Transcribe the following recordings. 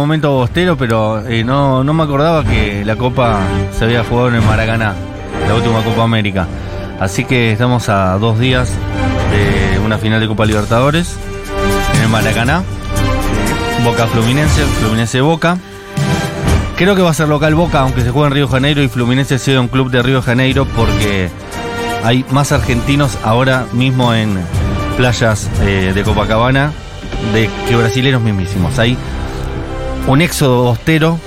momento bostero, pero eh, no, no me acordaba que la Copa se había jugado en el Maracaná, la última Copa América. Así que estamos a dos días de una final de Copa Libertadores en el Maracaná. Boca Fluminense, Fluminense Boca. Creo que va a ser local Boca, aunque se juegue en Río Janeiro y Fluminense sea un club de Río Janeiro, porque hay más argentinos ahora mismo en playas eh, de Copacabana de que brasileños mismísimos. Hay un éxodo bostero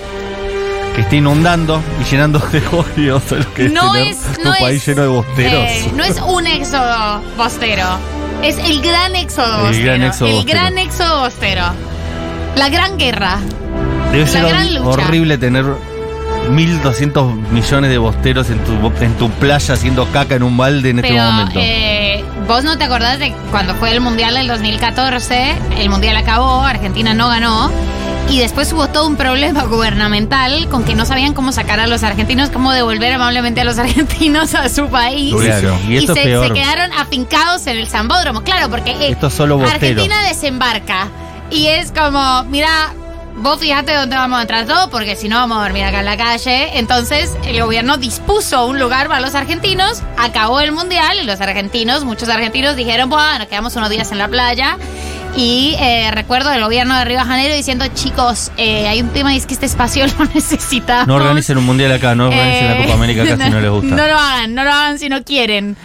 que está inundando y llenando de odio a lo que No tener es, un país lleno de bosteros. eh, no es un éxodo bostero. Es el gran éxodo El bostero. gran éxodo el bostero. gran éxodo bostero. La gran guerra. Debe ser gran lucha. horrible tener 1.200 millones de bosteros en tu, en tu playa haciendo caca en un balde en este momento. eh, vos no te acordás de cuando fue el Mundial del 2014, el Mundial acabó, Argentina no ganó. Y después hubo todo un problema gubernamental con que no sabían cómo sacar a los argentinos, cómo devolver amablemente a los argentinos a su país. Claro, y esto se, es peor. se quedaron afincados en el Zambódromo. Claro, porque eh, Esto solo. Argentina desembarca. Y es como, mira, vos fíjate dónde vamos a entrar todos, porque si no vamos a dormir acá en la calle. Entonces, el gobierno dispuso un lugar para los argentinos, acabó el mundial y los argentinos, muchos argentinos dijeron, bueno, nos quedamos unos días en la playa. Y eh, recuerdo el gobierno de Río de Janeiro diciendo, chicos, eh, hay un tema y es que este espacio lo necesitamos. No organicen un mundial acá, no organicen la Eh, Copa América acá si no les gusta. No lo hagan, no lo hagan si no quieren.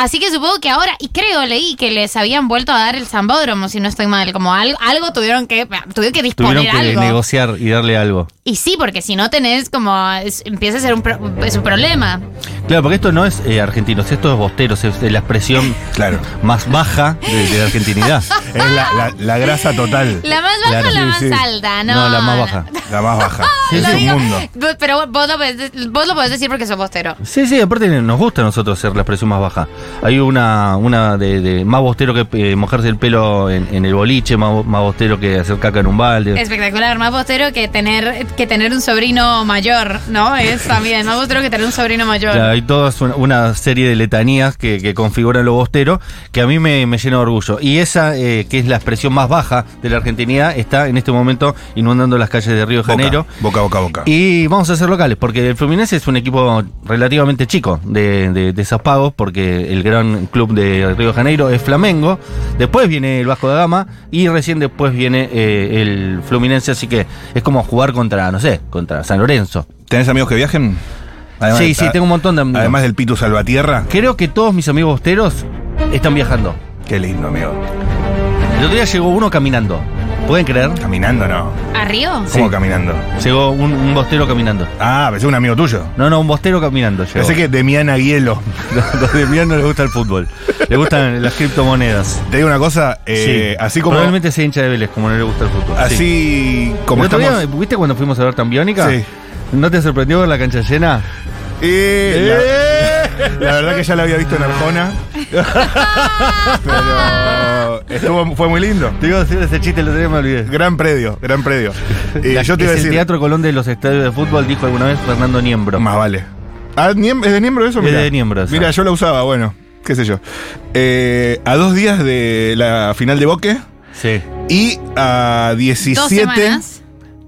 Así que supongo que ahora, y creo, leí que les habían vuelto a dar el Zambódromo, si no estoy mal, como algo, algo tuvieron que, tuvieron que Tuvieron disponer que algo. negociar y darle algo. Y sí, porque si no tenés como, es- empieza a ser un, pro- es un problema. Claro, porque esto no es eh, argentinos, esto es bosteros, es la expresión Claro. más baja de, de la argentinidad. Es la, la- la grasa total. La más baja Claro, o la sí, más sí. alta, ¿no? No, la más baja. La más baja. Sí, es un mundo. Vos- Pero vos lo, podés, vos lo podés decir porque sos postero. Sí, sí, aparte nos gusta a nosotros ser la expresión más baja. Hay una, una de, de más bostero que eh, mojarse el pelo en, en el boliche, más, más bostero que hacer caca en un balde. Espectacular, más postero que tener, que tener un sobrino mayor, ¿no? Es también más postero que tener un sobrino mayor. Claro, hay toda una, una serie de letanías que, que configuran lo bostero que a mí me, me llena de orgullo. Y esa, eh, que es la expresión más baja de la argentinidad, está en este momento inundando las calles de Río de Janeiro. Boca, boca, boca. Y vamos a ser locales, porque el Fluminense es un equipo relativamente chico de, de, de esos pagos, porque el gran club de Río de Janeiro es Flamengo, después viene el Vasco da Gama y recién después viene eh, el Fluminense, así que es como jugar contra, no sé, contra San Lorenzo. ¿Tenés amigos que viajen? Sí, sí, tengo un montón de amigos. Además del Pitu Salvatierra. Creo que todos mis amigos bosteros están viajando. Qué lindo, amigo. El otro día llegó uno caminando. ¿Pueden creer? Caminando, no. ¿A Río? ¿Cómo Sí. caminando? Llegó un, un bostero caminando. Ah, pensé un amigo tuyo. No, no, un bostero caminando. Llegó. Pensé que Demiana Hielo. Los de Mian no les gusta el fútbol. Le gustan las criptomonedas. Te digo una cosa, eh, Sí. así como. Probablemente sea hincha de Vélez, como no le gusta el fútbol. Así Sí. como El otro estamos. día, ¿Viste cuando fuimos a ver Tambiónica? Sí. ¿No te sorprendió ver la cancha llena? Eh, la, la verdad que ya la había visto en Arjona. Pero estuvo, fue muy lindo. Te iba a decir ese chiste, el otro día me olvidé. Gran predio, gran predio. Y La- yo te iba a es decir. el Teatro Colón de los estadios de fútbol, dijo alguna vez Fernando Niembro. Más vale. Ah, Niem- ¿es de Niembro eso? Es Mirá. de Niembro eso. Mira, yo la usaba, bueno, qué sé yo. Eh, a dos días de la final de Boque Sí. y a Dos 17 semanas.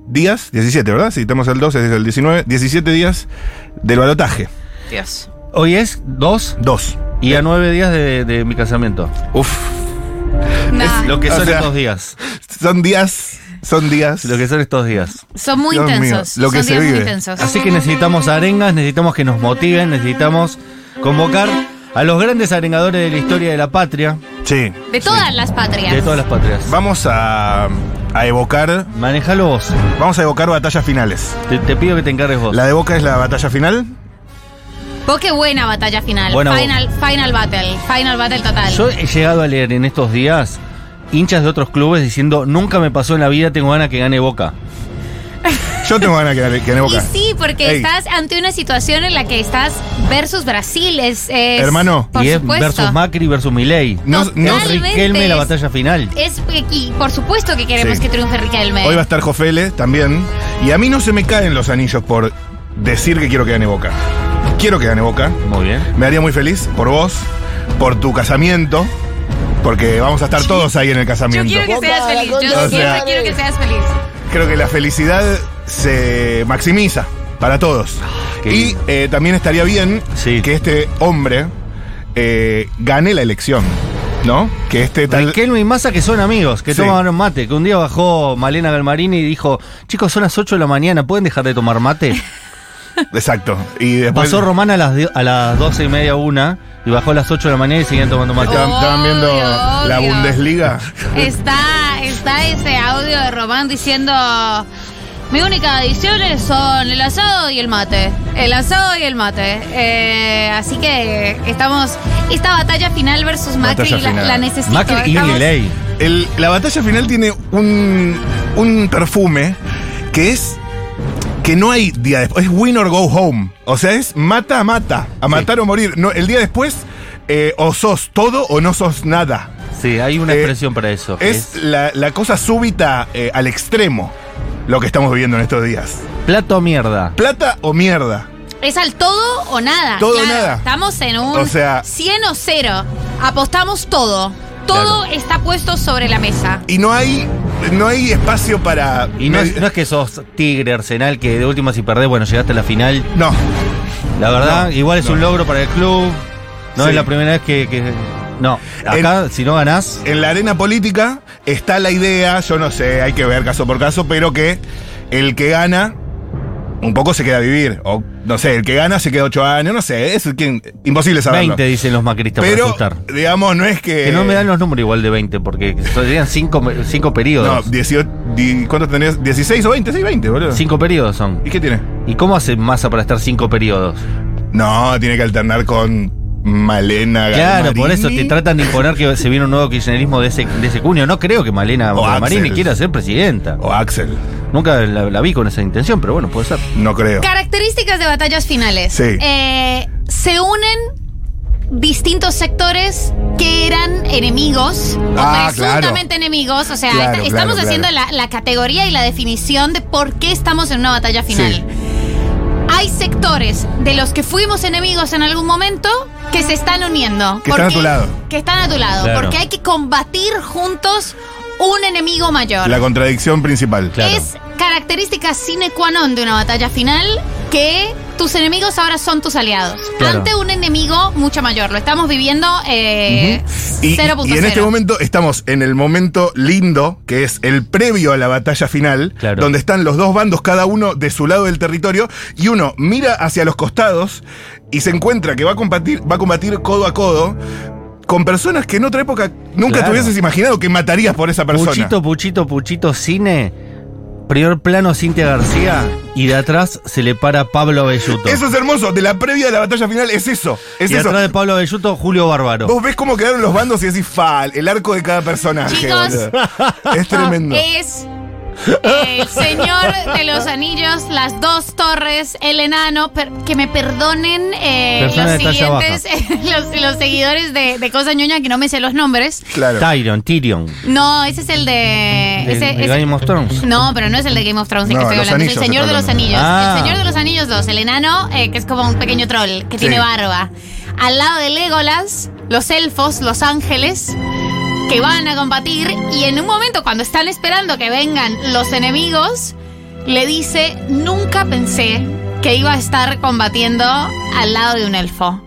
días, 17, ¿verdad? Si estamos el 12, es el 19, 17 días del balotaje. Dios. Hoy es dos Dos. y a nueve días de, de mi casamiento. Uf. Nah, Lo que O son sea- estos días. Son días, son días. Lo que son estos días. son muy Dios mío, intensos. lo que son se días muy vive. intensos. Así que necesitamos arengas, necesitamos que nos motiven, necesitamos convocar a los grandes arengadores de la historia de la patria, Sí. De todas las patrias. de todas las patrias. Vamos a, a evocar, Manejalo vos. vamos a evocar batallas finales. Te, te pido que te encargues vos. La de Boca es la batalla final. Vos qué buena batalla final. Final, final battle. Final battle total. Yo he llegado a leer en estos días hinchas de otros clubes diciendo nunca me pasó en la vida, tengo ganas que gane Boca. Yo tengo ganas que gane, que gane Y Boca. sí, porque Ey. estás ante una situación en la que estás versus Brasil. Es, es- Hermano. por y es supuesto. versus Macri versus Milei. No- No no- es Riquelme la batalla final. Es y por supuesto que queremos Sí. que triunfe Riquelme. Hoy va a estar Jofele también. Y a mí no se me caen los anillos por decir que quiero que gane Boca. Quiero que gane Boca. Muy bien. Me haría muy feliz por vos, por tu casamiento. Porque vamos a estar todos ahí en el Yo casamiento. quiero que seas feliz. Yo O sea- quiero que seas feliz. creo que la felicidad se maximiza para todos. qué y eh, también estaría bien Sí. que este hombre eh, gane la elección, ¿no? Que este tal. Riquelme y Massa que son amigos, que Sí. toman mate. Que un día bajó Malena Galmarini y dijo: Chicos, son las 8 de la mañana, ¿pueden dejar de tomar mate? Exacto. Y después. Pasó Romana a las, a las 12 y media, una, y bajó a las 8 de la mañana y seguían tomando mate. Estaban, estaban viendo Obvio, la obvio. Bundesliga. Está, está ese audio de Román diciendo. Mi única adición son el asado y el mate. El asado y el mate. Eh, así que estamos. Esta batalla final versus Macri la, la necesito. Macri y Estamos- Milei. El- la batalla final tiene un, un perfume que es que no hay día después, es win or go home. O sea, es mata a mata, a matar o morir. No, el día después, eh, o sos todo o no sos nada. Sí, hay una Eh, expresión para eso. Es la, la cosa súbita eh, al extremo lo que estamos viviendo en estos días. plato o mierda. Plata o mierda. Es al todo o nada. Todo o nada. Estamos en un O sea- 100 o 0. Apostamos todo. Todo está puesto sobre la mesa. Y no hay, no hay espacio para. Y no, es, no es que sos Tigre, Arsenal, que de última si perdés, bueno, llegaste a la final. no. La verdad, No, igual es un logro para el club. No Sí. es la primera vez que. que- no, acá, si no ganás. en la arena política está la idea, yo no sé, hay que ver caso por caso, pero que el que gana un poco se queda a vivir. O no sé, el que gana se queda ocho años, no sé, es quien, imposible saberlo. 20 dicen los macristas para pero, asustar. digamos, no es que. Que no me dan los números igual de 20, porque serían 5 cinco, cinco No, periodos. 18. di- ¿Cuántos tenés? ¿16 o 20? Sí, 20, boludo. 5 periodos son. ¿Y qué tiene? ¿Y cómo hace masa para estar 5 periodos? No, tiene que alternar con Malena Claro, por eso te Galmarini. tratan de imponer que se viene un nuevo kirchnerismo de ese, de ese cuño. No creo que Malena O Marini Axel. quiera ser presidenta. O Axel. Nunca la, la vi con esa intención, pero bueno, puede ser. No creo. Características de batallas finales. Sí. Eh, se unen distintos sectores que eran enemigos Ah, o presuntamente enemigos. O sea, Claro, estamos claro, haciendo. La, la categoría y la definición de por qué estamos en una batalla final. Sí. Hay sectores de los que fuimos enemigos en algún momento que se están uniendo. Que están a Porque- tu lado. Que están a tu lado. Claro. Porque hay que combatir juntos un enemigo mayor. La contradicción principal. Claro. Es característica sine qua non de una batalla final que tus enemigos ahora son tus aliados. Claro. Ante un enemigo mucho mayor. Lo estamos viviendo eh, Y, 0.0. y en este momento estamos en el momento lindo, que es el previo a la batalla final, Claro. donde están los dos bandos, cada uno de su lado del territorio, y uno mira hacia los costados y se encuentra que va a combatir, va a combatir codo a codo con personas que en otra época nunca Claro. te hubieses imaginado que matarías por esa persona. Puchito, Puchito, Puchito, cine. Primer plano Cintia García y de atrás se le para Pablo Belluto. Eso es hermoso, de la previa de la batalla final es eso. Es y eso. atrás de Pablo Belluto, Julio Bárbaro. Vos ves cómo quedaron los bandos y decís, fa, el arco de cada personaje. Chicos, es tremendo. Es el Señor de los Anillos, las dos torres, el enano. per- que me perdonen eh, los siguientes, los, los seguidores de, de Cosa Ñoña que no me sé los nombres. Claro. Tyrion, Tyrion. No, ese es el de. De, ese- de ese- Game of Thrones. No, pero no es el de Game of Thrones el No, que estoy hablando, es el Señor está de los. Anillos. Ah. El Señor de los Anillos 2, el enano, eh, que es como un pequeño troll, que tiene barba. Al lado de Legolas, los elfos, los ángeles, que van a combatir. Y en un momento, cuando están esperando que vengan los enemigos, le dice: Nunca pensé que iba a estar combatiendo al lado de un elfo.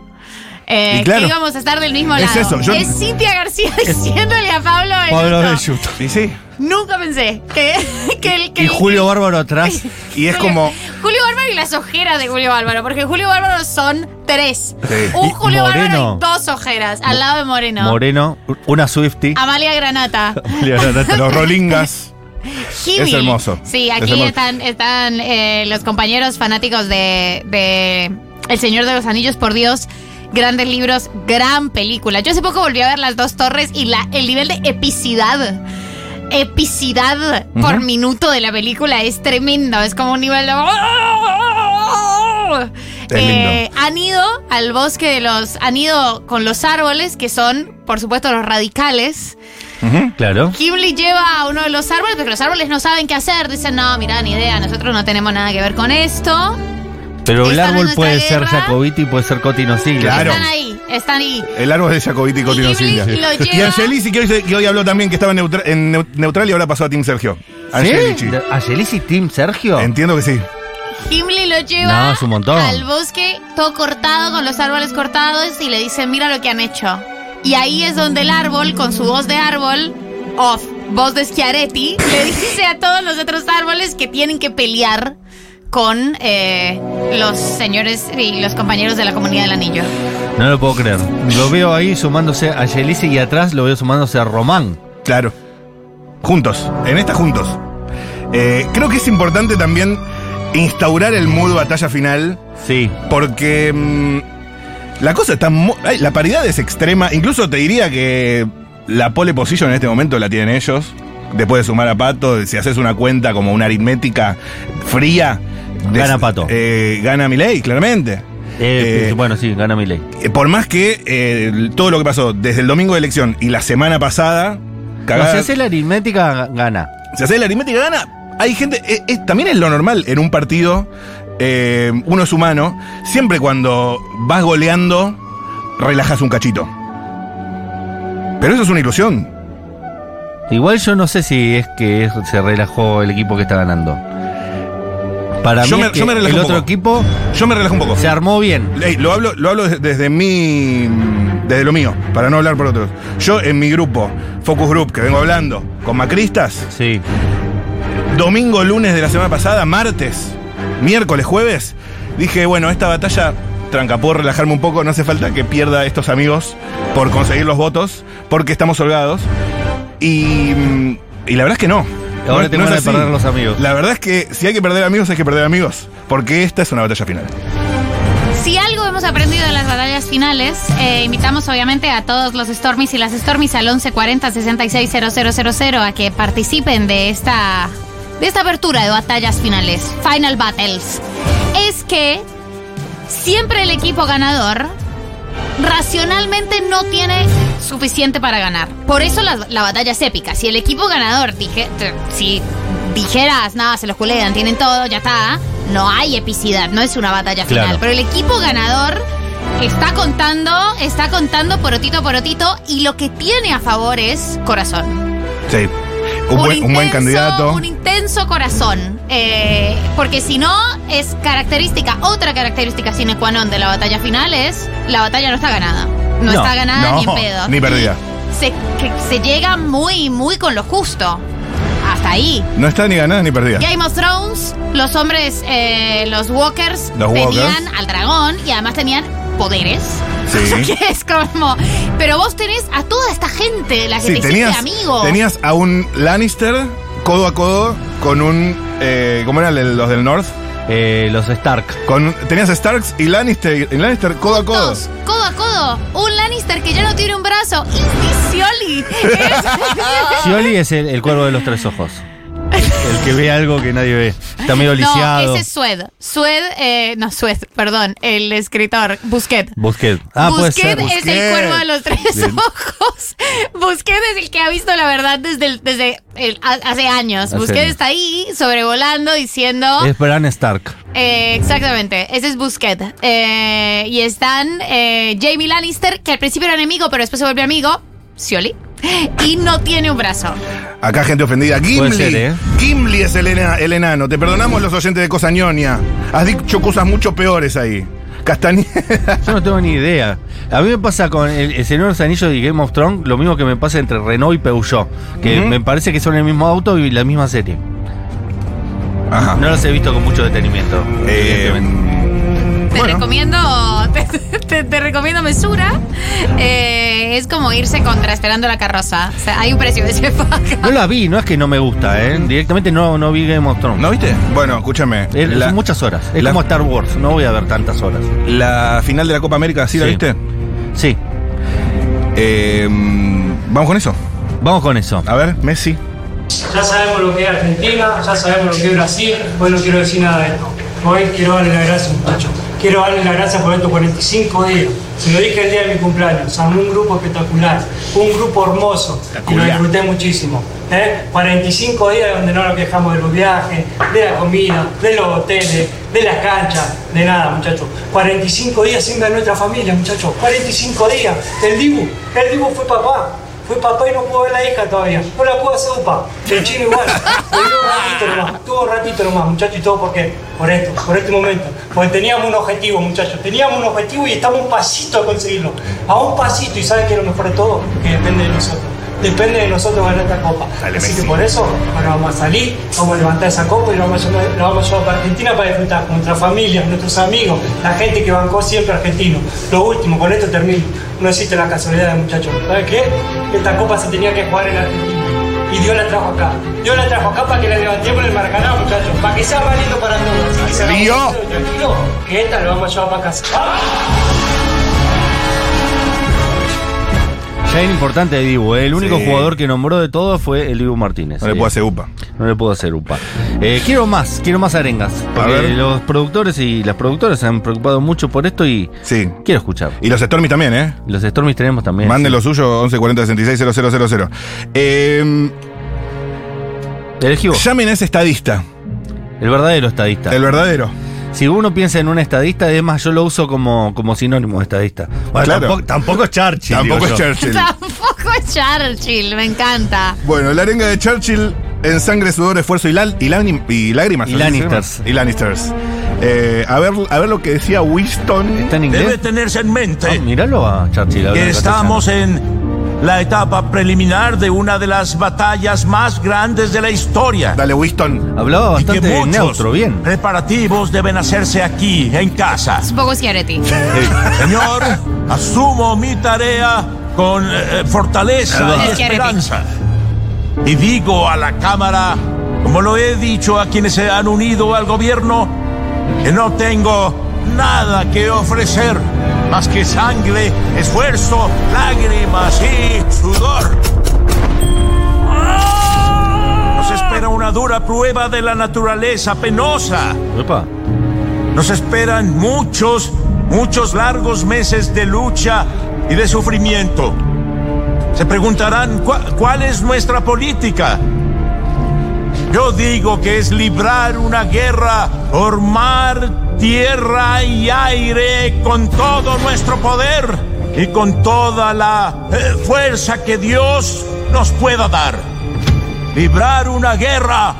Eh, Y claro, que íbamos a estar del mismo es lado. eso, yo- Es Cintia García diciéndole a Pablo Pablo Belluto, Belluto. Y sí. Nunca pensé que, que el que Y Julio Bárbaro atrás. Y es Julio- como. Julio Bárbaro y las ojeras de Julio Bárbaro, porque Julio Bárbaro son tres. Sí. Un Julio Moreno. Bárbaro y dos ojeras, al lado de Moreno. Moreno, una Swifty. Amalia Granata. Los Rolingas. Jimmy. Es hermoso. Sí, Es aquí hermoso. están, están eh, los compañeros fanáticos de, de El Señor de los Anillos, por Dios. Grandes libros, gran película. Yo hace poco volví a ver Las Dos Torres y la, el nivel de epicidad, epicidad por minuto de la película es tremendo. Es como un nivel de... Eh, han ido al bosque de los... Han ido con los árboles, que son, por supuesto, los radicales. Ujú. Claro. Gimli lleva a uno de los árboles, porque los árboles no saben qué hacer. Dicen, no, mira, ni idea, nosotros no tenemos nada que ver con esto. Pero el Están árbol puede ser. Jacobiti y puede ser Cotino. Claro. Están ahí, están ahí. El árbol de Jacobiti y Silvia. Y Angelici, que hoy, que hoy habló también que estaba en, neutra- en neu- neutral y ahora pasó a Team Sergio. Angelici. ¿Sí? ¿Angelici Team Sergio? Entiendo que sí. Gimli lo lleva No, es un montón. al bosque todo cortado, con los árboles cortados, y le dice, mira lo que han hecho. Y ahí es donde el árbol, con su voz de árbol, off, voz de Schiaretti, le dice a todos los otros árboles que tienen que pelear con eh, los señores y los compañeros de la comunidad del anillo. No lo puedo creer. Lo veo ahí sumándose a Angelici y atrás lo veo sumándose a Román. Claro. Juntos. En esta juntos. Eh, creo que es importante también instaurar el mood batalla final. Sí. Porque mm, la cosa está. ay, la paridad es extrema. Incluso te diría que la pole position en este momento la tienen ellos. Después de sumar a Pato, si haces una cuenta como una aritmética fría. Gana Pato. eh, gana Milei, claramente. Eh, Eh, bueno, sí, gana mi ley. Eh, Por más que eh, todo lo que pasó desde el domingo de elección y la semana pasada. No, si hace la aritmética, gana. si haces la aritmética gana, hay gente. también es lo normal en un partido. uno es humano. Siempre cuando vas goleando, relajas un cachito. Pero eso es una ilusión. Igual yo no sé si es que se relajó el equipo que está ganando. Para Yo mí me- es que yo me relajo el un otro poco. equipo Yo me relajo un poco. se armó bien. Ey, lo hablo, lo hablo desde, desde mi. desde lo mío, para no hablar por otros. Yo en mi grupo, Focus Group, que vengo hablando, con macristas, Sí. domingo, lunes de la semana pasada, martes, miércoles, jueves, dije, bueno, esta batalla, tranca, puedo relajarme un poco, no hace falta que pierda estos amigos por conseguir los votos, porque estamos holgados. Y, mm, y la verdad es que no. Ahora No- tengo no perder los amigos. La verdad es que si hay que perder amigos, hay que perder amigos, porque esta es una batalla final. Si algo hemos aprendido de las batallas finales, eh, invitamos obviamente a todos los Stormies y las Stormies al 1140 660000 a que participen de esta, de esta apertura de batallas finales, Final Battles. Es que siempre el equipo ganador racionalmente no tiene suficiente para ganar. Por eso la, la batalla es épica. Si el equipo ganador dije, si dijeras, nada, se los culean, tienen todo, ya está, no hay epicidad, no es una batalla final. Claro. Pero el equipo ganador está contando, está contando porotito a porotito y lo que tiene a favor es corazón. Sí. Un, buen, un buen intenso- candidato. Un intenso corazón. Eh, porque si no, es característica, otra característica sine qua non de la batalla final es la batalla no está ganada. No, No, está ganada no, ni en pedo. ni perdida. Se, que se llega muy, muy con lo justo. Hasta ahí. No está ni ganada ni perdida. Game of Thrones, los hombres, eh, los walkers, Los tenían walkers. al dragón y además tenían poderes. Sí. O sea que es como. Pero vos tenés a toda esta gente, la que Sí, te tenías, sigue amigo. tenías a un Lannister codo a codo con un. Eh, ¿Cómo eran el- los del North? Eh, los Stark. Con, tenías Starks y Lannister, y Lannister codo a codo. Dos, codo a codo. Un Lannister que ya no tiene un brazo. Y Scioli. Es- Scioli es el, el cuervo de los tres ojos. El que ve algo que nadie ve. Está medio no, lisiado. ese es Sued. Sued, eh, no, Sued, perdón, el escritor, Busquet. Busquet. Ah, puede Busquet ser. es Busquet. el cuervo de los tres Bien. ojos. Busquet es el que ha visto la verdad desde, el- desde el- hace años. Hace Busquet años. está ahí sobrevolando diciendo... Es Bran Stark. Eh, exactamente, ese es Busquet. Eh, y están eh, Jamie Lannister, que al principio era enemigo, pero después se volvió amigo, Scioli, y no tiene un brazo. Acá gente ofendida. Gimli. Ser, ¿eh? Gimli es el, ena- el enano. Te perdonamos los oyentes de Cosañonia. Has dicho cosas mucho peores ahí. Castañeda. Yo no tengo ni idea. A mí me pasa con el, el Señor de los Anillos y Game of Thrones lo mismo que me pasa entre Renault y Peugeot. Que me parece que son el mismo auto y la misma serie. Ajá. No los he visto con mucho detenimiento. Eh, evidentemente. Te Bueno. recomiendo, te, te- te recomiendo mesura. Eh, es como irse contra esperando la carroza. O sea, hay un precio de ese pack. No la vi, no es que no me gusta, ¿eh? Directamente no, no vi Game of Thrones. ¿No viste? Bueno, escúchame. Es- La, son muchas horas. Es la- como Star Wars. No voy a ver tantas horas. la final de la Copa América, ¿sí, la Sí. viste? Sí. Eh, Vamos con eso. Vamos con eso. A ver, Messi. Ya sabemos lo que es Argentina, ya sabemos lo que es Brasil, hoy no quiero decir nada de esto. Hoy quiero darle las gracias, muchachos. Quiero darle las gracias por estos 45 días. Se lo dije el día de mi cumpleaños. Un grupo espectacular, un grupo hermoso. Y lo disfruté muchísimo. ¿eh? 45 días donde no nos quejamos de los viajes, de la comida, de los hoteles, de las canchas, de nada, muchachos. 45 días sin ver a nuestra familia, muchachos. 45 días. El Dibu, el Dibu fue papá. Fue papá y no pudo ver la hija todavía. No la pudo hacer upa. El chino igual. Tuvo un ratito nomás. Muchachos. Y todo porque, por esto, por este momento. Porque teníamos un objetivo, muchachos. Teníamos un objetivo y estamos un pasito a conseguirlo. A un pasito. Y ¿sabes qué es lo mejor de todo? Que depende de nosotros. Depende de nosotros ganar esta copa. Dale, Así Messi. que por eso, ahora vamos a salir, vamos a levantar esa copa y la vamos a llevar, la vamos a llevar para Argentina para disfrutar con nuestra familia, nuestros amigos, la gente que bancó siempre argentino. Lo último, con esto termino. No existe la casualidad, muchachos. ¿Sabes qué? Esta copa se tenía que jugar en Argentina. Y Dios la trajo acá. Dios la trajo acá para que la levantemos en el Maracaná, muchachos. Para que sea más lindo para todos. Así que se la Dios. vamos a hacer tranquilo, que esta la vamos a llevar para casa. Ya era importante de Dibu, ¿eh? el único Sí. jugador que nombró de todo fue el Dibu Martínez. No le ¿eh? puedo hacer upa. No le puedo hacer upa. Eh, quiero más, quiero más arengas. Ver. los productores y las productoras se han preocupado mucho por esto y Sí. quiero escuchar. Y los Stormy también, ¿eh? Los Stormies tenemos también. Manden sí. lo suyo 1140 66 000. Eh, Elegí vos, llamen a ese estadista, el verdadero estadista. el verdadero. Si uno piensa en un estadista, además yo lo uso como, como sinónimo de estadista. Bueno, Claro. tampoco, tampoco es Churchill. Tampoco es. Churchill. Tampoco es Churchill, me encanta. Bueno, la arenga de Churchill en sangre, sudor, esfuerzo y, lal- y, y lágrimas. Y. Lannisters. Y Lannisters. Eh, a, ver, a ver lo que decía Winston. ¿Está en Debe inglés? tenerse en mente Ah, míralo a Churchill. que en estamos en la etapa preliminar de una de las batallas más grandes de la historia. Dale, Winston. Hablaba Y que bastante muchos neutro, bien. preparativos deben hacerse aquí, en casa. Es un poco Schiaretti. Señor, asumo mi tarea con eh, fortaleza y esperanza. Y digo a la Cámara, como lo he dicho a quienes se han unido al gobierno, que no tengo nada que ofrecer más que sangre, esfuerzo, lágrimas y sudor. Nos espera una dura prueba de la naturaleza penosa. Nos esperan muchos, muchos largos meses de lucha y de sufrimiento. Se preguntarán "¿Cuál- cuál es nuestra política. Yo digo que es librar una guerra por mar, tierra y aire con todo nuestro poder y con toda la eh, fuerza que Dios nos pueda dar. Librar una guerra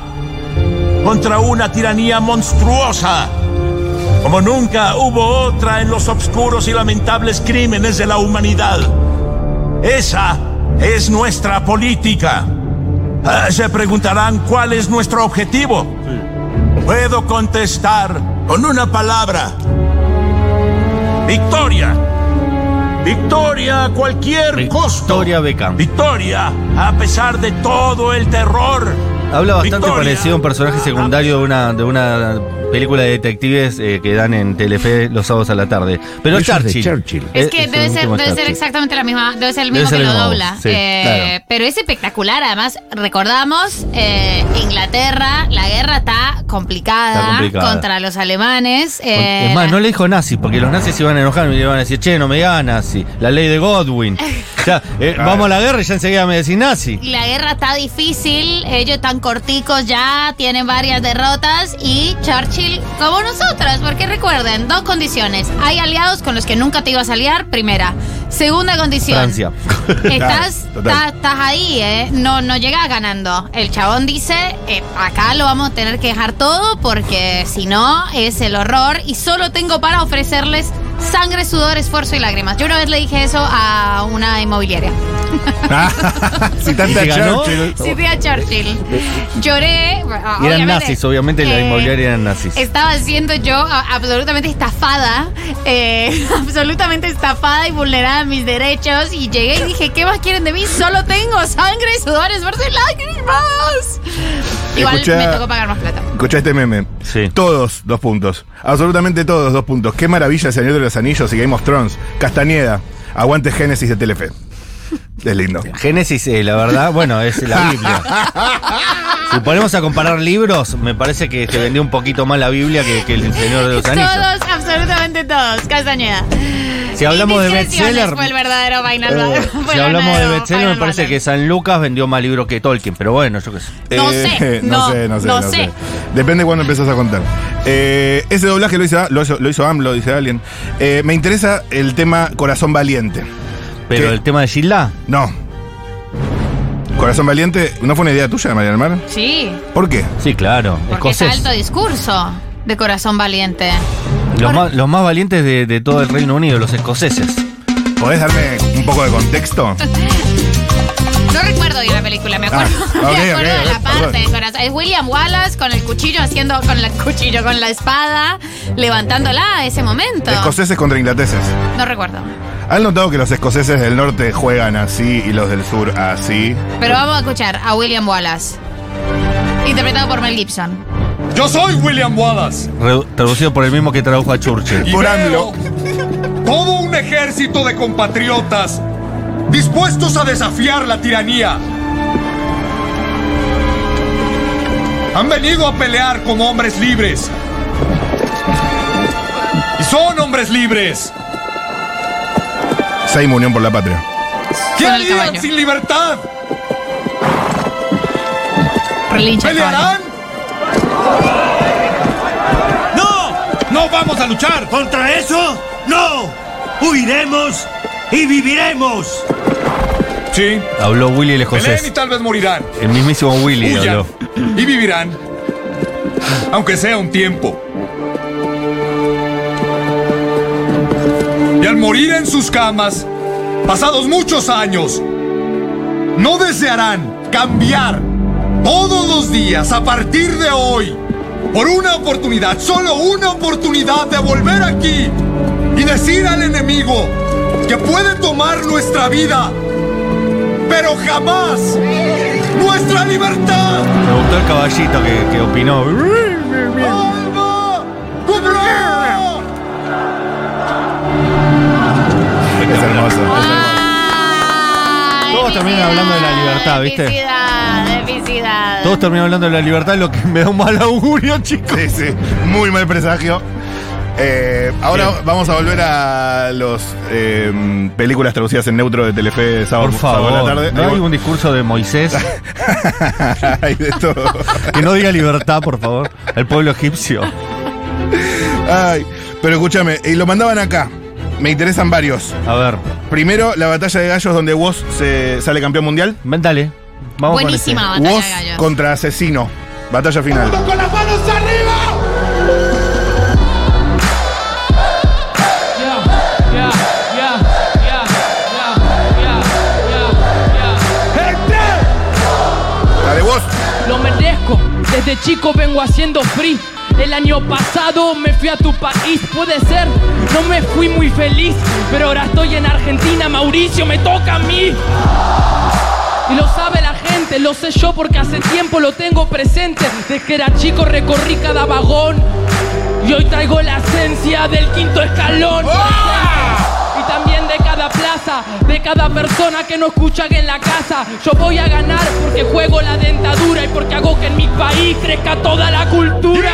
contra una tiranía monstruosa como nunca hubo otra en los obscuros y lamentables crímenes de la humanidad. Esa es nuestra política. Ah, se preguntarán cuál es nuestro objetivo. Puedo contestar con una palabra. Victoria. Victoria a cualquier costo. Victoria Beckham. Victoria a pesar de todo el terror. Habla bastante Victoria. parecido a un personaje secundario de una, de una película de detectives eh, que dan en Telefe los sábados a la tarde. Pero Eso es de Churchill. Churchill. Es que debe ser, debe ser exactamente la misma, debe ser el mismo ser que el lo mismo, dobla. sí, Eh, claro. Pero es espectacular, además, recordamos, eh, Inglaterra, la guerra está complicada, Está complicada. contra los alemanes. eh, es más, no le dijo nazi, porque los nazis se iban a enojar y le iban a decir, che, no me digas nazi. La ley de Godwin. Eh, vamos a la guerra y ya enseguida me decís nazi. Y la guerra está difícil, ellos están corticos ya, tienen varias derrotas y Churchill como nosotros, porque recuerden, dos condiciones. Hay aliados con los que nunca te ibas a aliar, primera. Segunda condición. Francia. Estás, ahí, ¿eh? No, no llegas ganando. El chabón dice, eh, acá lo vamos a tener que dejar todo porque si no es el horror y solo tengo para ofrecerles sangre, sudor, esfuerzo y lágrimas. Yo una vez le dije eso a una inmobiliaria. si tanta ¿Y ganó? Churchill. A Churchill. Lloré. Y eran nazis, obviamente la eh, inmobiliaria eran nazis. Estaba siendo yo a- absolutamente estafada, eh, absolutamente estafada y vulnerada mis derechos. Y llegué y dije, ¿qué más quieren de mí? Solo tengo sangre, sudor, esfuerzo y lágrimas. Igual Escucha- me tocó pagar más plata. Escucha este meme. Sí. Todos, dos puntos. Absolutamente todos, dos puntos. Qué maravilla el Señor de los Anillos y Game of Thrones. Castañeda. Aguante Génesis de Telefe. Es lindo. Génesis, eh, la verdad, bueno, es la Biblia. Si ponemos a comparar libros, me parece que se vendió un poquito más la Biblia que, que el Señor de los Anillos. Todos, absolutamente todos. Castañeda. Si hablamos de bestseller, Fue el verdadero vaina. eh, fue si hablamos de bestseller, me parece que San Lucas vendió más libros que Tolkien, pero bueno, yo qué sé. No sé, no, no sé, no sé, no no sé. sé. Depende de cuándo empezás a contar. Eh, ese doblaje lo hizo, lo hizo, lo hizo AMLO, dice alguien. Eh, me interesa el tema Corazón Valiente. Pero ¿Qué? el tema de Gilda, No. Corazón Valiente, ¿no fue una idea tuya, María del Mar? Sí, ¿Por qué? sí, claro, porque es alto discurso de corazón valiente. Los más, los más valientes de, de todo el Reino Unido, los escoceses. ¿Podés darme un poco de contexto? No recuerdo bien la película, me acuerdo, Ah, me acuerdo de la parte de corazón. Es William Wallace con el cuchillo haciendo, con el cuchillo, con la espada, levantándola a ese momento. Escoceses contra ingleteses. No recuerdo. ¿Han notado que los escoceses del norte juegan así y los del sur así? Pero vamos a escuchar a William Wallace. Interpretado por Mel Gibson. Yo soy William Wallace. Re- traducido por el mismo que tradujo a Churchill. Y Por AMLO. todo un ejército de compatriotas dispuestos a desafiar la tiranía. Han venido a pelear como hombres libres. Y son hombres libres. Seima Unión por la Patria. ¿Qué Con el harían caballo. sin libertad? Relincha el ¿Pelearán? ¡No vamos a luchar! ¿Contra eso? ¡No! ¡Huiremos y viviremos! Sí. Habló Willy el Peleen y escocés. tal vez morirán. El mismísimo Willy Huyan habló. y vivirán. Aunque sea un tiempo. Y al morir en sus camas, pasados muchos años, no desearán cambiar todos los días a partir de hoy por una oportunidad, solo una oportunidad de volver aquí y decir al enemigo que puede tomar nuestra vida, pero jamás nuestra libertad. Me gustó el caballito que, que opinó. ¡Alba! Es hermoso. ¡Ay, Todos terminan epicidad, hablando de la libertad, ¿viste? Todos terminan hablando de la libertad, lo que me da un mal augurio, chicos. Sí, sí. Muy mal presagio. Eh, ahora Bien. vamos a volver a los eh, películas traducidas en neutro de Telefe sábado, Por sábado favor, a la tarde. no hay un discurso de Moisés Hay de todo. que no diga libertad, por favor. El pueblo egipcio. Ay, pero escúchame, y lo mandaban acá. Me interesan varios. A ver, Primero, la batalla de gallos donde Woz se sale campeón mundial. ven, dale. Vamos Buenísima con batalla Woz de gallos. contra Asesino. Batalla final. ¡Con las manos arriba! La de Woz. Lo merezco, desde chico vengo haciendo free. El año pasado me fui a tu país, puede ser, no me fui muy feliz, pero ahora estoy en Argentina, Mauricio, me toca a mí. Y lo sabe la gente, lo sé yo porque hace tiempo lo tengo presente. Desde que era chico recorrí cada vagón y hoy traigo la esencia del quinto escalón. Y también de cada plaza, de cada persona que no escucha que en la casa. Yo voy a ganar porque juego la dentadura y porque hago que en mi país crezca toda la cultura.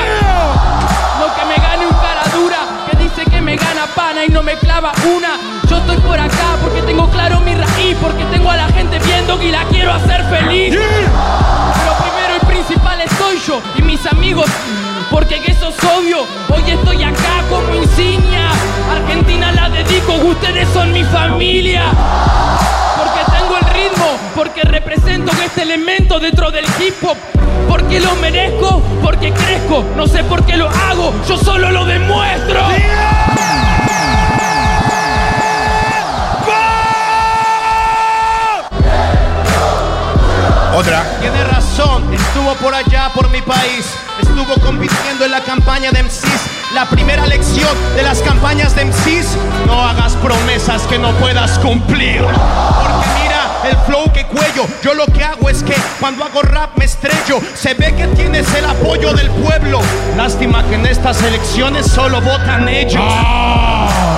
Gana pana y no me clava una. Yo estoy por acá porque tengo claro mi raíz, porque tengo a la gente viendo y la quiero hacer feliz. Pero primero y principal estoy yo y mis amigos, porque eso es obvio. Hoy estoy acá como insignia. Argentina la dedico, ustedes son mi familia. Porque tengo el ritmo, porque represento este elemento dentro del hip hop. Porque lo merezco, porque crezco. No sé por qué lo hago, yo solo lo demuestro. Por allá, por mi país. Estuvo compitiendo en la campaña de MCs. La primera lección de las campañas de MCs: no hagas promesas que no puedas cumplir. Porque mira el flow que cuello. Yo lo que hago es que cuando hago rap me estrello. Se ve que tienes el apoyo del pueblo. Lástima que en estas elecciones solo votan ellos.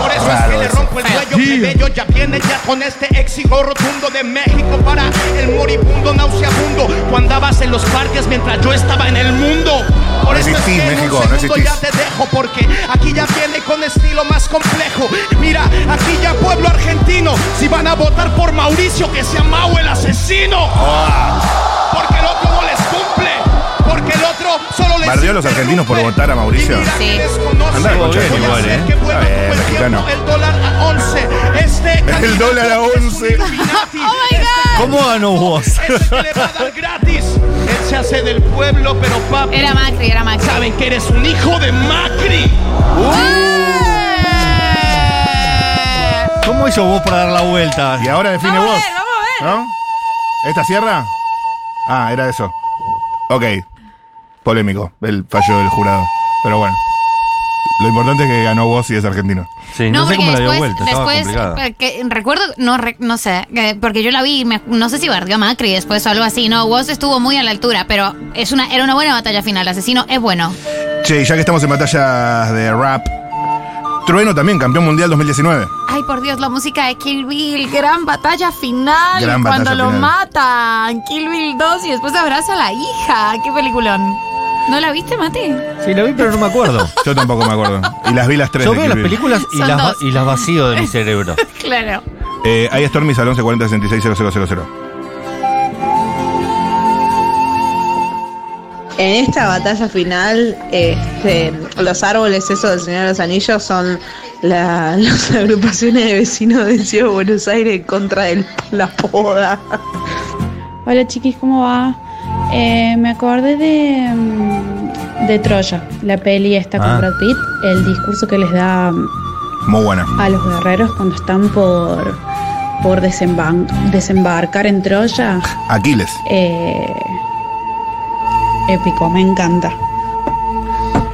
Por eso es que le rompo el cuello plebeyo ya viene ya con este éxito rotundo de México para el moribundo nauseabundo. Tú andabas en los parques mientras yo estaba en el mundo. Por No eso es que en un segundo ya te dejo porque aquí ya viene con estilo más complejo. Mira, aquí ya pueblo argentino, si van a votar por Mauricio, que sea Mau el asesino. El otro solo les Bardeó a los argentinos por votar a Mauricio. Sí. que desconoce. Anda, concha de Voy tu a madre, hacer ¿eh? Está bien, mexicano. El dólar a 11. Este El dólar a 11. Oh my God. ¿Cómo ganó vos? Que le va a dar gratis. Él se hace del pueblo, pero papi. Era Macri, era Macri. Saben que eres un hijo de Macri. ¡Eh! ¿Cómo hizo vos para dar la vuelta? Y ahora define Vamos a vos. ver, vamos a ver. ¿No? ¿Esta cierra? Ah, era eso. Ok. Polémico el fallo del jurado. Pero bueno. Lo importante es que ganó vos y es argentino. Sí, no, sé cómo la dio después, vuelta, estaba después eh, que recuerdo, no, re- no sé, que- porque yo la vi, me- no sé si bardeó a Macri después o algo así, no, Woz estuvo muy a la altura, pero es una, era una buena batalla final, Asesino es bueno. Che, y ya que estamos en batallas de rap, Trueno también, campeón mundial 2019. Ay, por Dios, la música de Kill Bill, gran batalla final, Gran cuando lo matan, Kill Bill 2 y después abraza a la hija, qué peliculón. ¿No la viste, Mati? Sí, la vi, pero no me acuerdo. Yo tampoco me acuerdo. Y las vi las tres Yo de veo Kill las Bill. películas y Son las, va- dos. y las vacío de mi cerebro. Claro. Eh, hay Stormis al 1140 66 En esta batalla final, este, los árboles esos del Señor de los Anillos son la- las agrupaciones de vecinos de Ciudad de Buenos Aires en contra de la poda. Hola chiquis, ¿cómo va? Eh, me acordé de, mm, de Troya, la peli esta con Ah. Brad Pitt, el discurso que les da mm, Muy buena. a los guerreros cuando están por, por desembarcar en Troya. Aquiles. Eh, épico, me encanta.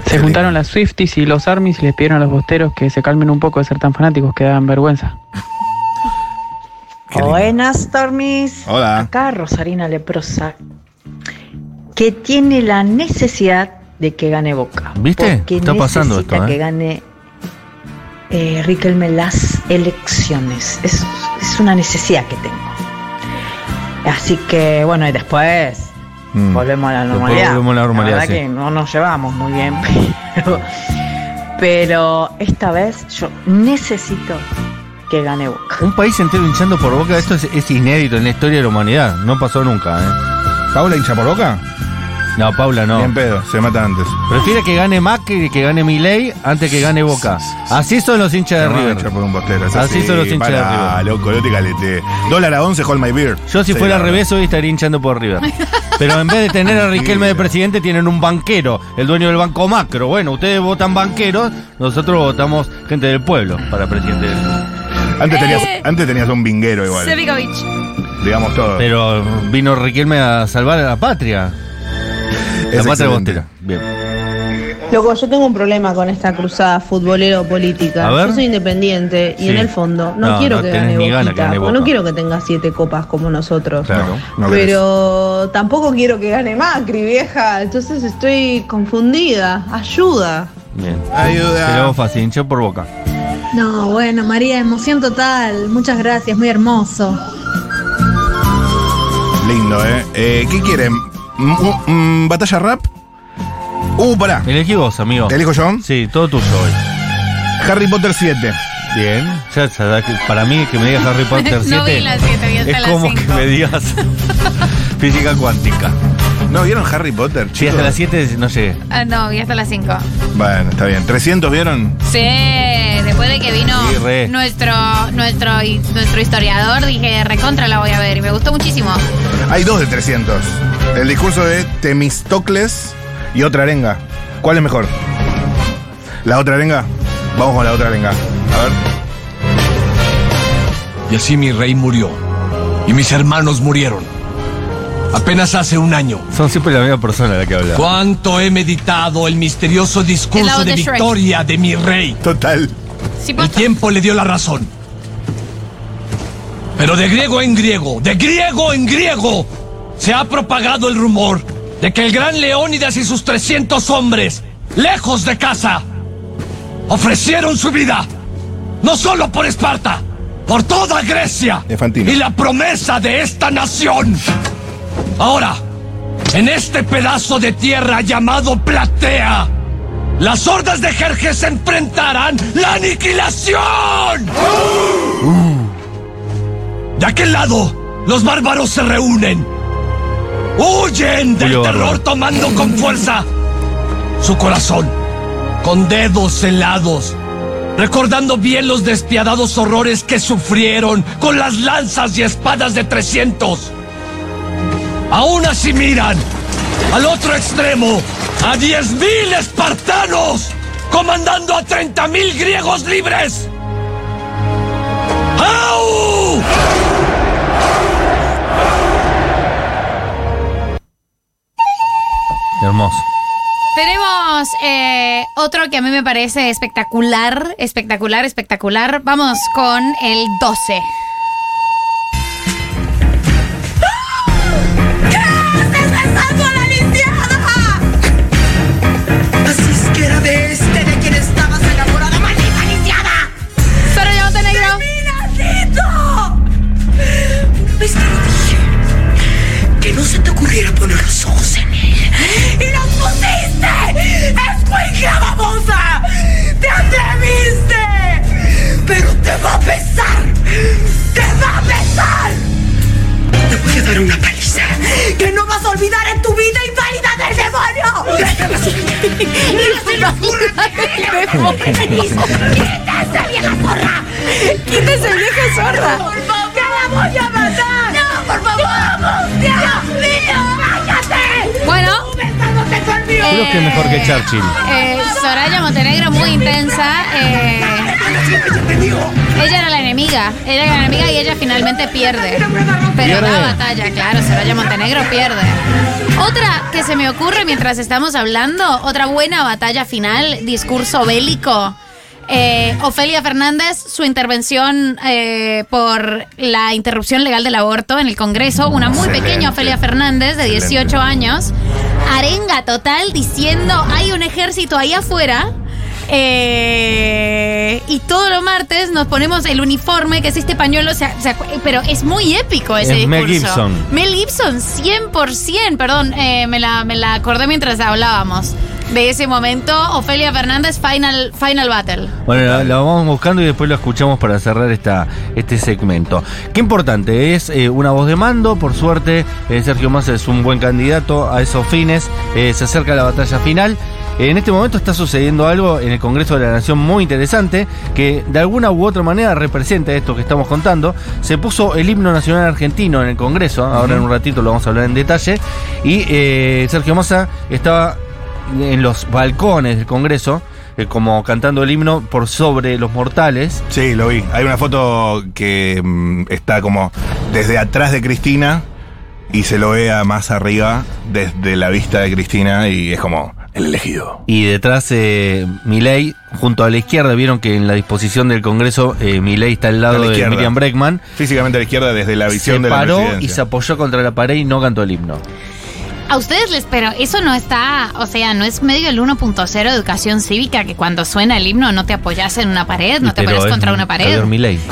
Se juntaron las Swifties y los Armies y les pidieron a los bosteros que se calmen un poco de ser tan fanáticos que dan vergüenza. Buenas, Stormis. Hola. Acá Rosarina Leprosa, que tiene la necesidad de que gane Boca. ¿Viste? Porque Está pasando esto, ¿eh? que gane eh, Riquelme las elecciones. Es, es una necesidad que tengo. Así que, bueno, y después Mm. volvemos a la normalidad. volvemos a la normalidad, verdad sí. que no nos llevamos muy bien, pero, pero esta vez yo necesito que gane Boca. Un país entero hinchando por boca, esto es, es inédito en la historia de la humanidad. No pasó nunca, ¿eh? ¿Paula hincha por boca? No, Paula no. Bien pedo, se mata antes. Prefiere que gane Macri y que gane Milei antes que gane Boca. Así son los hinchas de River. por un bostero. es Así son los hinchas de River. loco, no te calete. Dólar a 11, hold my beer. Yo si Sí, fuera al revés hoy estaría hinchando por River. Pero en vez de tener a Riquelme de presidente tienen un banquero, el dueño del banco macro. Bueno, ustedes votan banqueros, nosotros votamos gente del pueblo para presidente. del- Antes tenías, Eh. antes tenías un vinguero igual. Sevigovic. Digamos todo. Pero vino Riquelme a salvar a la patria. La Es patria excelente. bostera. Bien. Loco, yo tengo un problema con esta cruzada futbolero-política. A ver. Yo soy independiente y Sí. en el fondo no, No, quiero no que tenés gane ni gana que Boquita, gane porque no quiero que tenga siete copas como nosotros. Claro, no querés. Pero tampoco quiero que gane Macri, vieja. Entonces estoy confundida. Ayuda. Bien. Ayuda. Pero fácil, hinchó por boca. No, bueno, María, emoción total. Muchas gracias, muy hermoso. Lindo, ¿eh? Eh, ¿Qué quieren? Mm, mm, mm, ¿Batalla rap? Uh, pará. Elegí vos, amigo. ¿Te elijo yo? Sí, todo tuyo hoy. Harry Potter 7. Bien. Ya que para mí que me digas Harry Potter 7 No vi las siete, vi hasta es las como cinco. que me digas física cuántica. ¿No vieron Harry Potter, Sí, chicos? hasta las 7 no llegué. Ah, no, vi hasta las 5. Bueno, está bien. ¿300 vieron? Sí, después de que vino Sí, re. nuestro, nuestro, nuestro historiador, dije, recontra la voy a ver y me gustó muchísimo. Hay dos de 300. El discurso de Temistocles y otra arenga. ¿Cuál es mejor? ¿La otra arenga? Vamos con la otra arenga. A ver. Y así mi rey murió. Y mis hermanos murieron. Apenas hace un año. Son siempre la misma persona la que habla. ¿Cuánto he meditado el misterioso discurso de victoria de mi rey? Total. Sí, El tiempo le dio la razón. Pero de griego en griego, de griego en griego, se ha propagado el rumor de que el gran Leónidas y sus 300 hombres, lejos de casa, ofrecieron su vida, no solo por Esparta, por toda Grecia y la promesa de esta nación. Ahora, en este pedazo de tierra llamado Platea, las hordas de Jerjes enfrentarán la aniquilación. De aquel lado, los bárbaros se reúnen. Huyen del terror tomando con fuerza su corazón, con dedos helados, recordando bien los despiadados horrores que sufrieron con las lanzas y espadas de 300. Aún así miran al otro extremo a 10.000 espartanos comandando a 30.000 griegos libres. ¡Au! Hermoso. Tenemos eh, otro que a mí me parece espectacular, espectacular, espectacular. Vamos con el 12. Pesar! ¡Te va a pesar! Te voy a dar una paliza que no vas a olvidar en tu vida inválida del demonio. ¡Quítese, vieja zorra! ¡Quítese, vieja zorra! ¡Por favor! ¡Que la voy a matar! ¡No, por favor! ¡Vamos! ¡Dios mío! Creo que mejor que Churchill. Eh, Soraya Montenegro, muy intensa. eh, ella era la enemiga. Ella era la enemiga y ella finalmente pierde. Pero la batalla, claro, Soraya Montenegro pierde. Otra que se me ocurre mientras estamos hablando, otra buena batalla final, discurso bélico. Eh, Ofelia Fernández, su intervención eh, por la interrupción legal del aborto en el Congreso, una muy Excelente. pequeña Ofelia Fernández de 18 años, arenga total diciendo hay un ejército ahí afuera. Eh, y todos los martes nos ponemos el uniforme, que es este pañuelo, pero es muy épico ese Es Mel discurso. Gibson. Mel Gibson, 100%, perdón, eh, me, la, me la acordé mientras hablábamos de ese momento. Ofelia Fernández, Final, final Battle. Bueno, la vamos buscando y después lo escuchamos para cerrar esta, este segmento. Qué importante, es eh, una voz de mando, por suerte eh, Sergio Massa es un buen candidato a esos fines, eh, se acerca la batalla final. En este momento está sucediendo algo en el Congreso de la Nación muy interesante que de alguna u otra manera representa esto que estamos contando. Se puso el himno nacional argentino en el Congreso, ahora en un ratito lo vamos a hablar en detalle, y eh, Sergio Massa estaba en los balcones del Congreso, eh, como cantando el himno por sobre los mortales. Sí, lo vi. Hay una foto que mm, está como desde atrás de Cristina y se lo ve a más arriba desde la vista de Cristina y es como el elegido. Y detrás eh, Milei, junto a la izquierda, vieron que en la disposición del Congreso eh, Milei está al lado la de. Miriam Breckman. Físicamente a la izquierda desde la visión se de la paró y se apoyó contra la pared y no cantó el himno. A ustedes les, pero eso no está, o sea, no es medio el 1.0 de educación cívica que cuando suena el himno no te apoyas en una pared, no te apoyas contra una pared.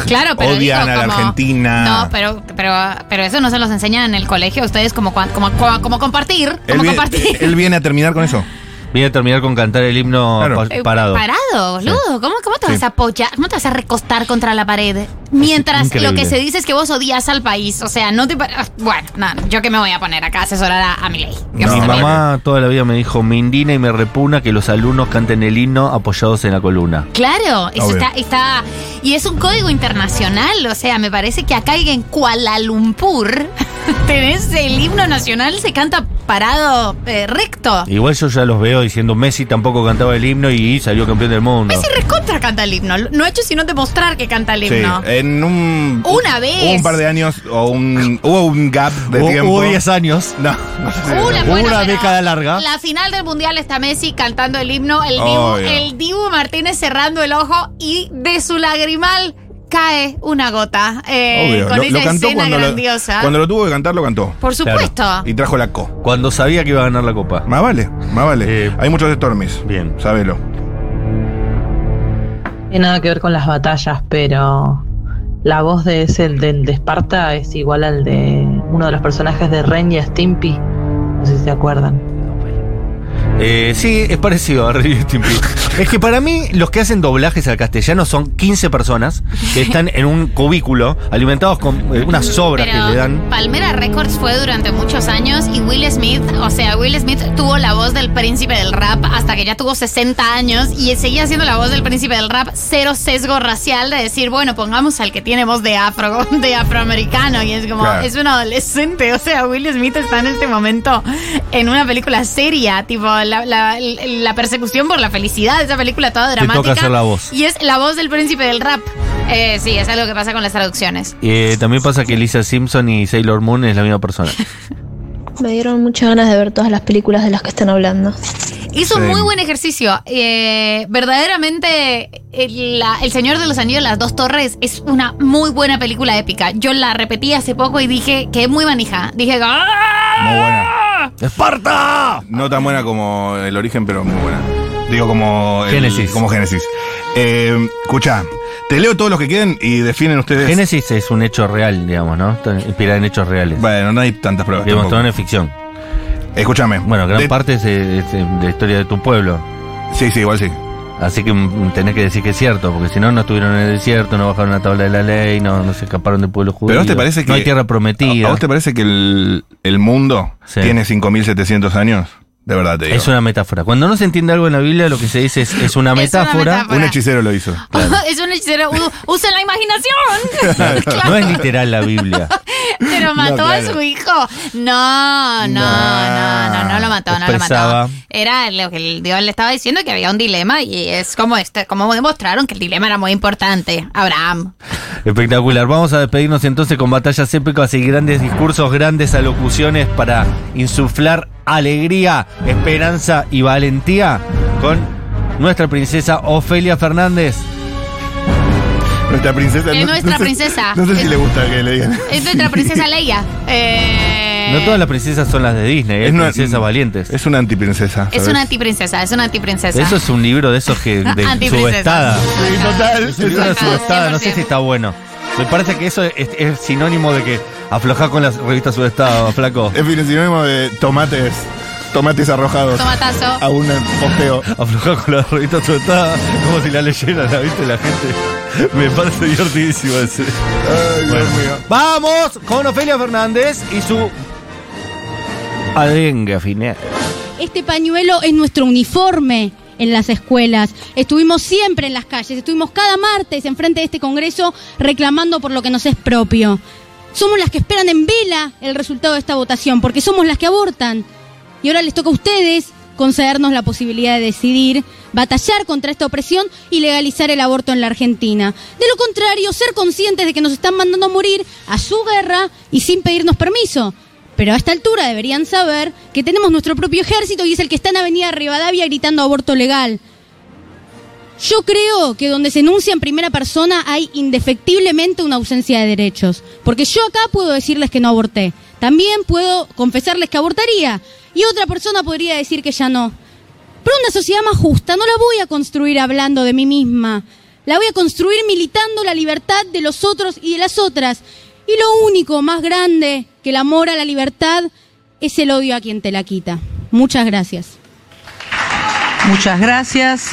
Claro, pero Odian digo, a la como- Argentina. No, pero, pero, pero eso no se los enseñan en el colegio a ustedes como, como, como, como compartir, Él como viene, compartir. él viene a terminar con eso. Viene a terminar con cantar el himno Claro. pa- Eh, parado. Parado, boludo. ¿Cómo, cómo te Sí. vas a apoyar? ¿Cómo te vas a recostar contra la pared? Mientras lo que se dice es que vos odias al país. O sea, no te. pa- Bueno, no, yo que me voy a poner acá a asesorar a, a mi ley. Mi mamá toda la vida me dijo, me indigna y me repugna que los alumnos canten el himno apoyados en la columna. Claro, eso Obvio. está, está. Y es un código internacional. O sea, me parece que acá en Kuala Lumpur tenés el himno nacional, se canta parado eh, recto. Igual yo ya los veo diciendo Messi tampoco cantaba el himno y salió campeón del mundo. Messi recontra canta el himno. No ha hecho sino demostrar que canta el Sí, himno. en un. Una vez. Hubo un par de años o un. Hubo un gap de Hubo- tiempo. hubo 10 años. No, no sé si- Una, bueno, pero década larga. La final del mundial está Messi cantando el himno, el Dibu, el Dibu Martínez cerrando el ojo y de su lagrimal cae una gota. eh, Obvio. Con Lo, esa lo cantó escena cuando lo, grandiosa. cuando lo tuvo que cantar, lo cantó. Por supuesto. Y trajo la co. Cuando sabía que iba a ganar la copa. Más vale, más vale. Hay muchos Stormies. Bien. Sábelo. tiene nada que ver con las batallas, pero la voz de ese del de Esparta es igual al de uno de los personajes de Ren y Stimpy. No sé si se acuerdan. Eh, sí, es parecido a Ren y Stimpy. Es que para mí los que hacen doblajes al castellano son 15 personas que están en un cubículo alimentados con eh, unas sobras que le dan. Palmera Records fue durante muchos años y Will Smith, o sea, Will Smith tuvo la voz del príncipe del rap hasta que ya tuvo 60 años y seguía siendo la voz del príncipe del rap, cero sesgo racial de decir, bueno, pongamos al que tiene voz de afro, de afroamericano y es como, Claro. es un adolescente, o sea, Will Smith está en este momento en una película seria, tipo la, la- la persecución por la felicidad, esa película toda Te dramática. toca hacer la voz. Y es la voz del príncipe del rap. Eh, sí, es algo que pasa con las traducciones. Eh, también pasa que Lisa Simpson y Sailor Moon es la misma persona. Me dieron muchas ganas de ver todas las películas de las que están hablando. Hizo Sí. muy buen ejercicio. Eh, verdaderamente, el, la- El Señor de los Anillos, Las Dos Torres, es una muy buena película épica. Yo la repetí hace poco y dije que es muy manija. Dije, ¡ah! Muy buena. ¡Esparta! No tan buena como el origen, pero muy buena. Digo, como. el- Génesis. Como Génesis. Eh, escucha, te leo todos los que queden y definen ustedes. Génesis es un hecho real, digamos, ¿no? Inspirada en hechos reales. Bueno, no hay tantas pruebas. Digamos, todo es ficción. Escúchame. Bueno, gran De- parte es, de- es de la historia de tu pueblo. Sí, sí, igual sí. Así que mm, tenés que decir que es cierto, porque si no, no estuvieron en el desierto, no bajaron la tabla de la ley, no, no se escaparon del pueblo judío. ¿Pero vos te parece que. No hay tierra prometida. ¿A vos te parece que el, el mundo Sí. tiene 5.700 años? De verdad te digo. Es una metáfora. Cuando no se entiende algo en la Biblia, lo que se dice es, es una Es una metáfora. metáfora. Un hechicero lo hizo. es un hechicero. u- Usen la imaginación. Claro, No es literal la Biblia. Pero mató No, a claro. su hijo. No, no, no, no, no lo mató, no lo Expresaba. mató. Era lo que el Dios le estaba diciendo que había un dilema y es como este, como demostraron que el dilema era muy importante. Abraham. Espectacular. Vamos a despedirnos entonces con batallas épicas y grandes discursos, grandes alocuciones para insuflar alegría, esperanza y valentía con nuestra princesa Ofelia Fernández. Nuestra princesa. Es no- nuestra no sé- princesa. No sé si Es- le gusta que le digan. Es nuestra princesa Leia. Eh, No todas las princesas son las de Disney, hay Es una- princesas valientes. Es una antiprincesa. es ¿sabes? una antiprincesa, es una antiprincesa. Eso es un libro de esos que de subestada. Sí, total. Es un libro de subestada, no sé si está bueno. Me parece que eso es, es sinónimo de que aflojar con las revistas subestadas, flaco. Es sinónimo de tomates. Tomates arrojados. Tomatazo. A un posteo. Aflojar con las revistas subestadas, como si la leyeran, ¿la viste la gente? Me parece divertidísimo ese. Bueno. Vamos con Ofelia Fernández y su arenga final. Este pañuelo es nuestro uniforme en las escuelas. Estuvimos siempre en las calles, estuvimos cada martes enfrente de este Congreso reclamando por lo que nos es propio. Somos las que esperan en vela el resultado de esta votación, porque somos las que abortan. Y ahora les toca a ustedes concedernos la posibilidad de decidir, batallar contra esta opresión y legalizar el aborto en la Argentina. De lo contrario, ser conscientes de que nos están mandando a morir a su guerra y sin pedirnos permiso. Pero a esta altura deberían saber que tenemos nuestro propio ejército y es el que está en Avenida Rivadavia gritando aborto legal. Yo creo que donde se enuncia en primera persona hay indefectiblemente una ausencia de derechos. Porque yo acá puedo decirles que no aborté. También puedo confesarles que abortaría. Y otra persona podría decir que ya no. Pero una sociedad más justa no la voy a construir hablando de mí misma. La voy a construir militando la libertad de los otros y de las otras. Y lo único más grande que el amor a la libertad es el odio a quien te la quita. Muchas gracias. Muchas gracias.